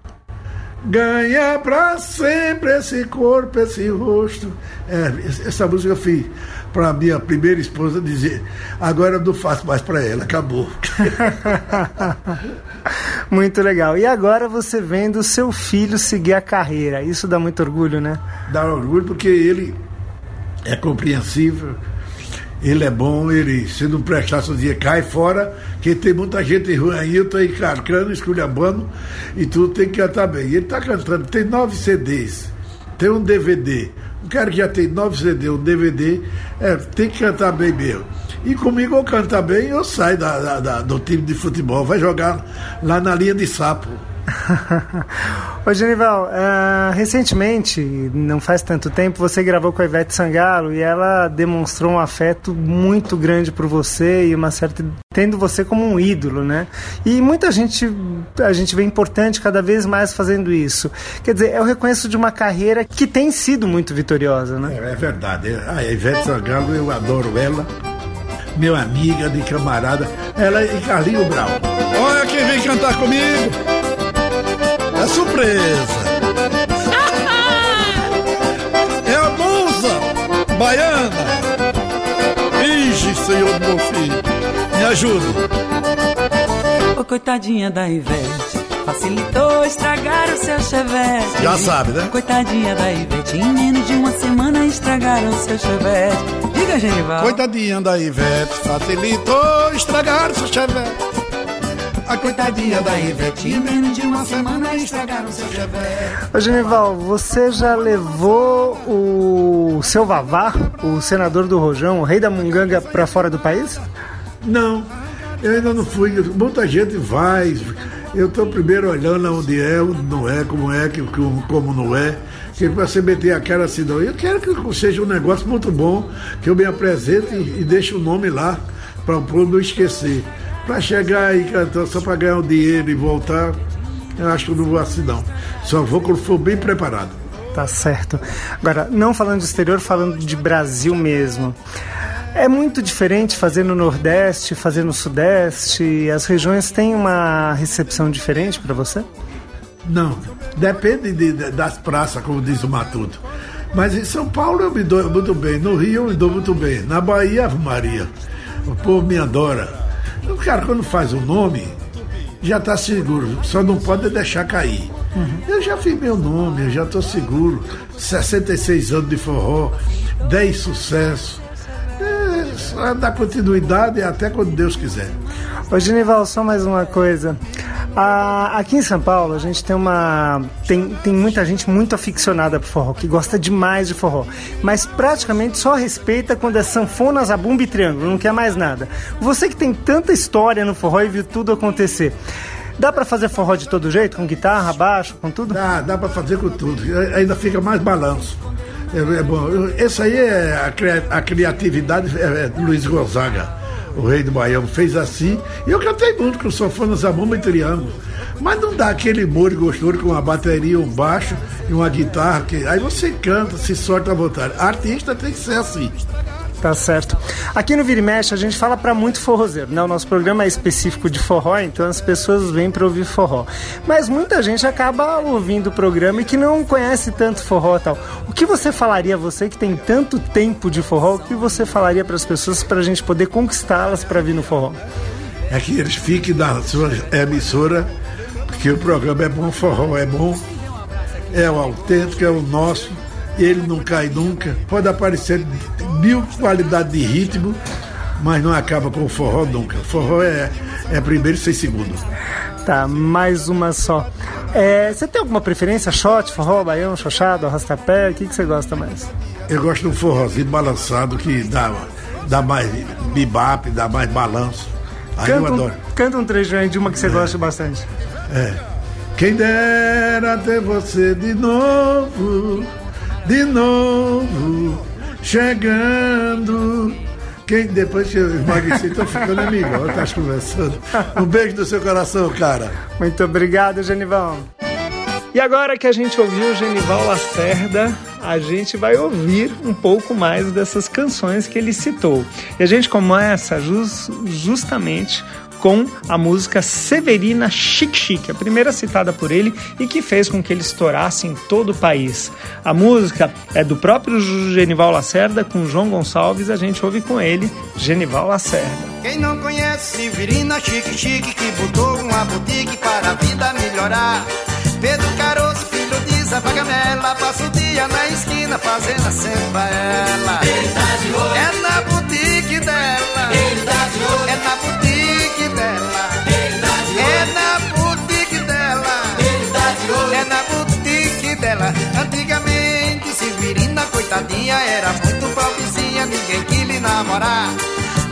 Ganhar pra sempre esse corpo, esse rosto. É, essa música eu fiz pra minha primeira esposa dizer. Agora eu não faço mais pra ela, acabou. *laughs* Muito legal. E agora você vendo o seu filho seguir a carreira. Isso dá muito orgulho, né? dá orgulho porque ele é compreensível, ele é bom, ele, se não prestar seu dia, cai fora, que tem muita gente ruim aí, eu aí carcando, esculhambando, e tudo tem que cantar bem. E ele tá cantando, tem nove CDs, tem um DVD. Um cara que já tem nove CDs, um DVD, é, tem que cantar bem mesmo. E comigo eu cantar bem, eu saio da, da- da- do time de futebol, vai jogar lá na linha de sapo. Ô Genival, ah, recentemente, não faz tanto tempo, você gravou com a Ivete Sangalo e ela demonstrou um afeto muito grande por você e uma certa tendo você como um ídolo, né? E muita gente a gente vê importante cada vez mais fazendo isso. Quer dizer, eu reconheço de uma carreira que tem sido muito vitoriosa, né? É, é verdade. A Ivete Sangalo, eu adoro ela. Meu amiga de camarada. Ela e Carlinho Brau. Olha quem vem cantar comigo. É surpresa. É a musa baiana. Vige, Senhor do meu filho. Me ajuda. Ô, coitadinha da Ivete, facilitou estragar o seu chevette. Já sabe, né? Coitadinha da Ivete, em menos de uma semana estragaram o seu chevette. Diga, Genival. Coitadinha da Ivete, facilitou estragar seu chevette. A coitadinha da Ivete, Em menos de uma semana estragaram o seu chevette. Ô Genival, você já levou o seu Vavá, o senador do Rojão, o rei da Munganga, pra fora do país? Não, eu ainda não fui. Muita gente vai. Eu estou primeiro olhando onde é, onde não é, como é, que, como, como não é. Que para você meter a cara assim, não. Eu quero que seja um negócio muito bom, que eu me apresente e, e deixe o nome lá. para o povo não esquecer. Para chegar aí cantando só para ganhar o dinheiro e voltar, eu acho que eu não vou assim não. Só vou quando for bem preparado. Tá certo. Agora, não falando de exterior, falando de Brasil mesmo. É muito diferente fazer no Nordeste, fazer no Sudeste. As regiões têm uma recepção diferente para você? Não, depende de- de- das praças, como diz o Matuto. Mas em São Paulo eu me dou muito bem, no Rio eu me dou muito bem, na Bahia, Maria. O povo me adora. O cara, quando faz o nome, já está seguro, só não pode deixar cair. Eu já fiz meu nome, eu já estou seguro. 66 anos de forró, 10 sucessos. É, só dar continuidade até quando Deus quiser. Ô Genival, só mais uma coisa. Aqui em São Paulo a gente tem uma. Tem, tem muita gente muito aficionada por forró, que gosta demais de forró. Mas praticamente só respeita quando é sanfona, zabumba e triângulo, não quer mais nada. Você que tem tanta história no forró e viu tudo acontecer. Dá pra fazer forró de todo jeito? Com guitarra, baixo, com tudo? Dá, dá para fazer com tudo. E Ainda fica mais balanço. É, é bom. Esse aí é a, a criatividade é, é Luiz Gonzaga, o rei do Baião, fez assim. E eu cantei muito com sofona, zabumba e triângulo. Mas não dá aquele molho gostoso com uma bateria, um baixo e uma guitarra. Que, aí você canta, se sorte à vontade. Artista tem que ser assim. Tá certo. Aqui no Vira e Mexe a gente fala pra muito forrozeiro, né? O nosso programa é específico de forró, então as pessoas vêm pra ouvir forró. Mas muita gente acaba ouvindo o programa e que não conhece tanto forró tal. O que você falaria, você que tem tanto tempo de forró, o que você falaria pras pessoas pra gente poder conquistá-las pra vir no forró? É que eles fiquem na sua emissora, porque o programa é bom, forró é bom, é o autêntico, é o nosso, ele não cai nunca. Pode aparecer mil qualidades de ritmo, mas não acaba com o forró nunca. O forró é, é primeiro e sem segundo. Tá, mais uma só. É, você tem alguma preferência? Shot, forró, baião, xoxado, arrastapé? O que, que você gosta mais? Eu gosto de um forrozinho balançado que dá, dá mais bibap, dá mais balanço. Aí eu Canta um, adoro. canta um trecho aí de uma que você gosta bastante. É. Quem dera ter você de novo, de novo, chegando. Quem depois que eu tô ficando amigo. Olha, tá conversando. Um beijo do seu coração, cara. Muito obrigado, Genival. E agora que a gente ouviu o Genival Lacerda, a gente vai ouvir um pouco mais dessas canções que ele citou. E a gente começa jus- justamente com a música Severina Chic Chic, a primeira citada por ele e que fez com que ele estourasse em todo o país. A música é do próprio Genival Lacerda com João Gonçalves, a gente ouve com ele, Genival Lacerda. Quem não conhece Severina Chique Chique que botou uma boutique para a vida melhorar. Pedro Caroço, filho de Zé Pagamela, passa o dia na esquina fazendo a sempre ela. É na boutique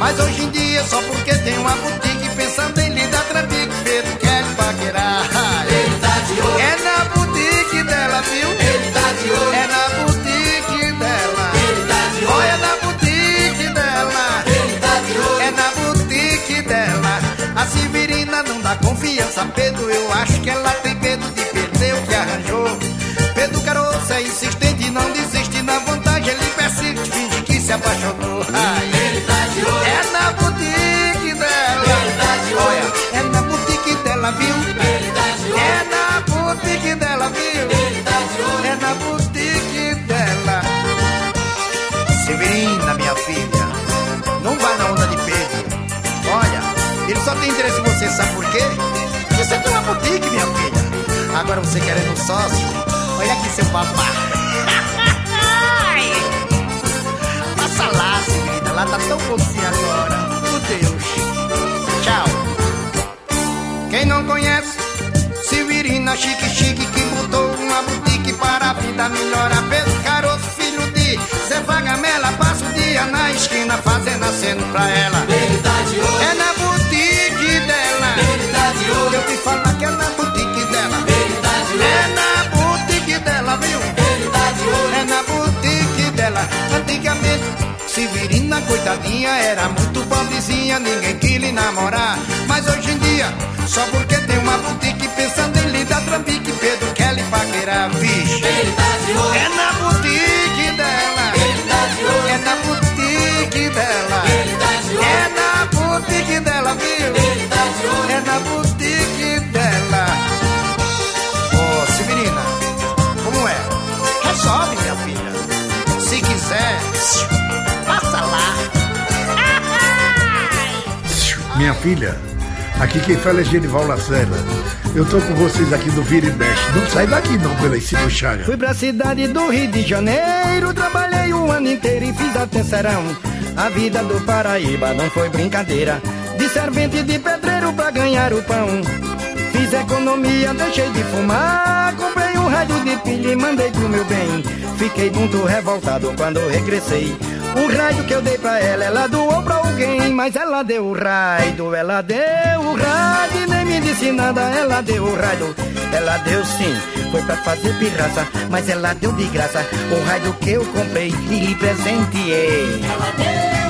Mas hoje em dia, só porque tem uma boutique, pensando em lhe dar trambique, Pedro quer paquerar. Ele tá de olho, É na boutique dela, viu? ele tá de olho, É na boutique dela. ele tá de olho, Olha na boutique dela. ele tá de olho. É na boutique dela. A Severina não dá confiança, Pedro. Eu acho que ela tem medo de perder o que arranjou. Pedro Caroço é insistente, não desiste. Na vontade ele persiste, finge que se apaixonou. Só tem interesse em você, sabe por quê? Porque você tem uma boutique, minha filha. Agora você querendo um sócio, olha aqui seu papá. *laughs* Passa lá, Severina, lá tá tão bonzinho agora. Meu Deus. Tchau. Quem não conhece, Severina Chique Chique que botou uma boutique para a vida melhorar. Pedro Caroço, filho de Zé Vagamela, passa o dia na esquina fazendo aceno pra ela. Ele de olho, É na de olho, Eu te falar que é na boutique dela. ele tá de olho, É na boutique dela, viu? ele tá de olho, É na boutique dela. Antigamente, Severina, coitadinha. coitadinha era muito pobrezinha, ninguém quis lhe namorar. Mas hoje em dia, só porque tem uma boutique pensando em lhe dar trambique, Pedro quer lhe paquerar, vixe. Ele tá de olho, É na boutique dela, ele tá de olho, é na boutique dela, Minha filha, aqui quem fala é Genival Lacerda. Eu tô com vocês aqui no Vira e Mexe. Não sai daqui não, pela Chaga. Fui pra cidade do Rio de Janeiro, trabalhei o ano inteiro e fiz até serão. A vida do Paraíba não foi brincadeira. De servente de pedreiro pra ganhar o pão. Fiz economia, deixei de fumar. Comprei um rádio de pilha e mandei pro meu bem. Fiquei muito revoltado quando regressei. O rádio que eu dei pra ela, ela doou pra alguém. Mas ela deu o rádio, ela deu o rádio e nem me disse nada. Ela deu o rádio, ela deu sim. Foi pra fazer pirraça, mas ela deu de graça. O rádio que eu comprei e lhe presenteei. Ela deu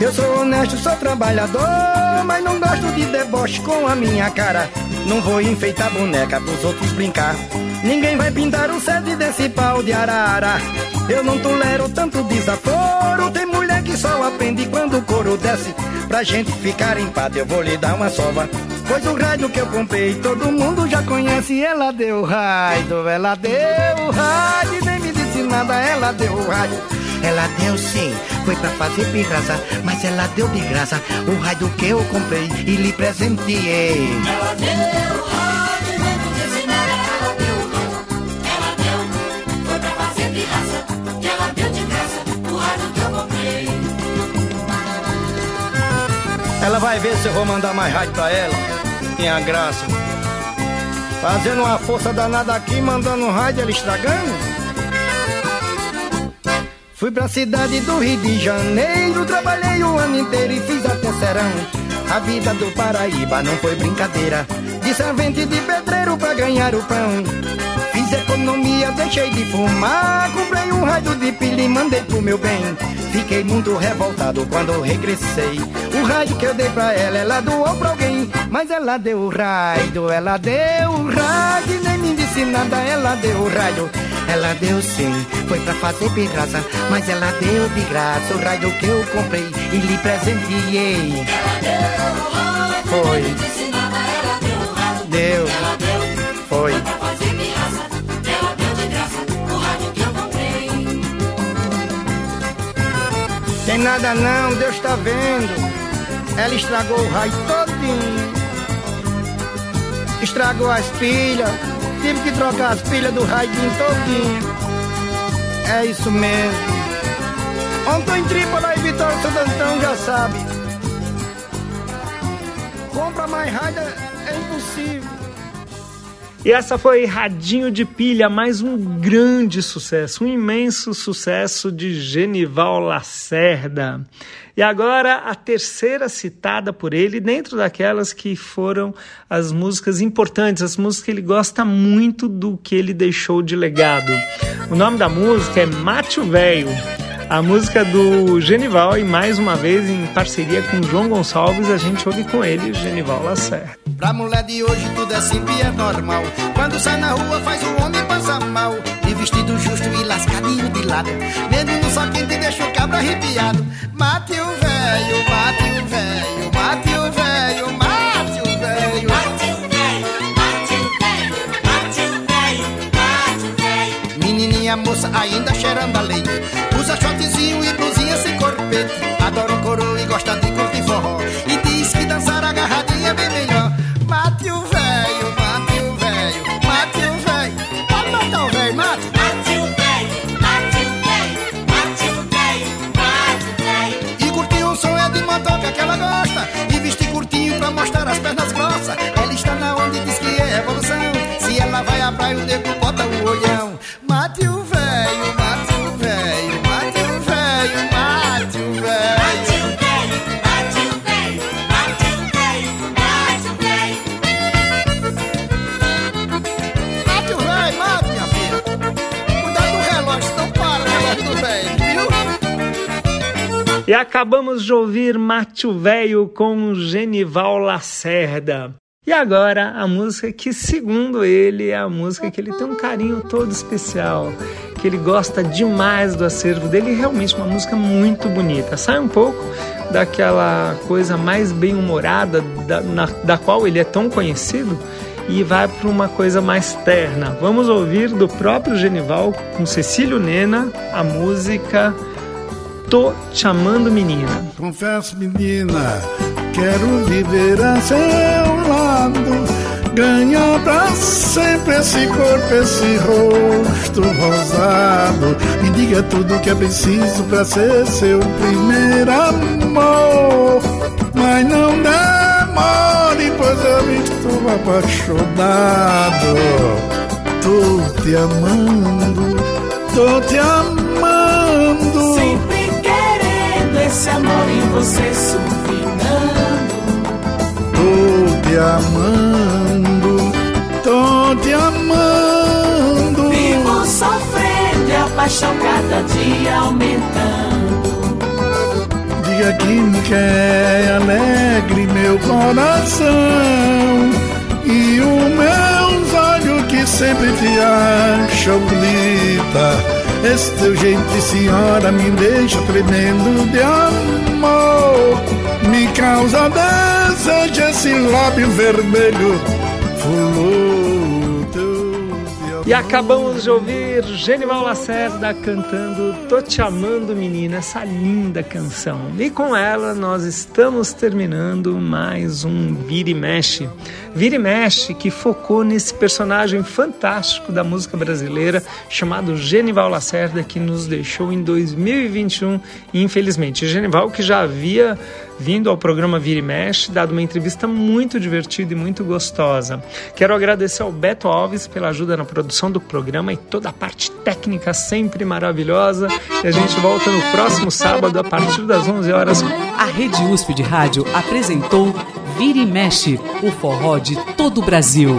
Eu sou honesto, sou trabalhador, mas não gosto de deboche com a minha cara. Não vou enfeitar boneca pros outros brincar. Ninguém vai pintar o sede desse pau de arara. Eu não tolero tanto desaforo. Tem mulher que só aprende quando o couro desce. Pra gente ficar em eu vou lhe dar uma sova. Pois o rádio que eu comprei, todo mundo já conhece. Ela deu o rádio, ela deu o rádio. Nem me disse nada, ela deu o rádio. Ela deu sim, foi pra fazer pirraça, mas ela deu de graça o rádio que eu comprei e lhe presenteei. Ela deu e nada. Ela deu o ela deu. Foi pra fazer pirraça. Ela deu de graça o rádio que eu comprei. Ela vai ver se eu vou mandar mais rádio pra ela. Tinha graça. Fazendo uma força danada aqui, mandando rádio, ela estragando. Fui pra cidade do Rio de Janeiro, trabalhei o ano inteiro e fiz até serão. A vida do Paraíba não foi brincadeira, de servente de pedreiro pra ganhar o pão. Fiz economia, deixei de fumar, comprei um rádio de pilha e mandei pro meu bem. Fiquei muito revoltado quando regressei. O rádio que eu dei pra ela, ela doou pra alguém. Mas ela deu o rádio, ela deu o rádio, e nem me disse nada, ela deu o rádio. Ela deu sim, foi pra fazer pirraça, mas ela deu de graça o rádio que eu comprei e lhe presenteei. Foi, ela deu foi. Deu comprei. Tem nada não, Deus tá vendo. Ela estragou o raio todinho. Estragou as pilhas. Tive que trocar as pilhas do raidinho todinho. É isso mesmo. Ontem em Trípola e Vitória Santo Antão já sabe. Compra mais raio é impossível. E essa foi Radinho de Pilha, mais um grande sucesso, um imenso sucesso de Genival Lacerda. E agora a terceira citada por ele, dentro daquelas que foram as músicas importantes, as músicas que ele gosta muito do que ele deixou de legado. O nome da música é Mate o Véio. A música do Genival e mais uma vez em parceria com João Gonçalves, a gente ouve com ele, Genival Lacerda. Pra mulher de hoje tudo é simples e é normal. Quando sai na rua faz o homem passar mal. De vestido justo e lascadinho de lado. Medo no sol quente deixa o cabra arrepiado. Mate o velho, mate o velho, mate o velho, mate o velho. Bate o velho, bate o velho, bate o velho, bate o velho. Menininha moça ainda cheirando a leite. Usa shortzinho e blusinha sem corpete. Adora um coroa E acabamos de ouvir Mate Velho com Genival Lacerda. E agora a música que, segundo ele, é a música que ele tem um carinho todo especial, que ele gosta demais do acervo dele, realmente uma música muito bonita. Sai um pouco daquela coisa mais bem-humorada da, na, da qual ele é tão conhecido e vai para uma coisa mais terna. Vamos ouvir do próprio Genival com Cecílio Nena a música Tô Te Amando Menina. Confesso, menina, quero viver a seu lado. Ganhar pra sempre esse corpo, esse rosto rosado. Me diga tudo que é preciso pra ser seu primeiro amor. Mas não demore, pois eu estou apaixonado. Tô te amando, tô te amando. Esse amor em você sufinando. Tô te amando, tô te amando. Vivo sofrendo e a paixão cada dia aumentando. Diga que me quer alegre meu coração e os meus olhos que sempre te acham bonita. Esse teu jeito de senhora me deixa tremendo de amor. Me causa desejo esse lábio vermelho. Fulô, teu E acabamos de ouvir Genival Lacerda cantando Tô Te Amando Menina, essa linda canção. E com ela nós estamos terminando mais um Vira e Mexe. Vira e Mexe que focou nesse personagem fantástico da música brasileira chamado Genival Lacerda que nos deixou em 2021, infelizmente. Genival que já havia vindo ao programa Vira e Mexe, dado uma entrevista muito divertida e muito gostosa. Quero agradecer ao Beto Alves pela ajuda na produção do programa e toda a parte técnica sempre maravilhosa. E a gente volta no próximo sábado a partir das 11 horas. A Rede USP de Rádio apresentou Vira e Mexe, o forró de todo o Brasil.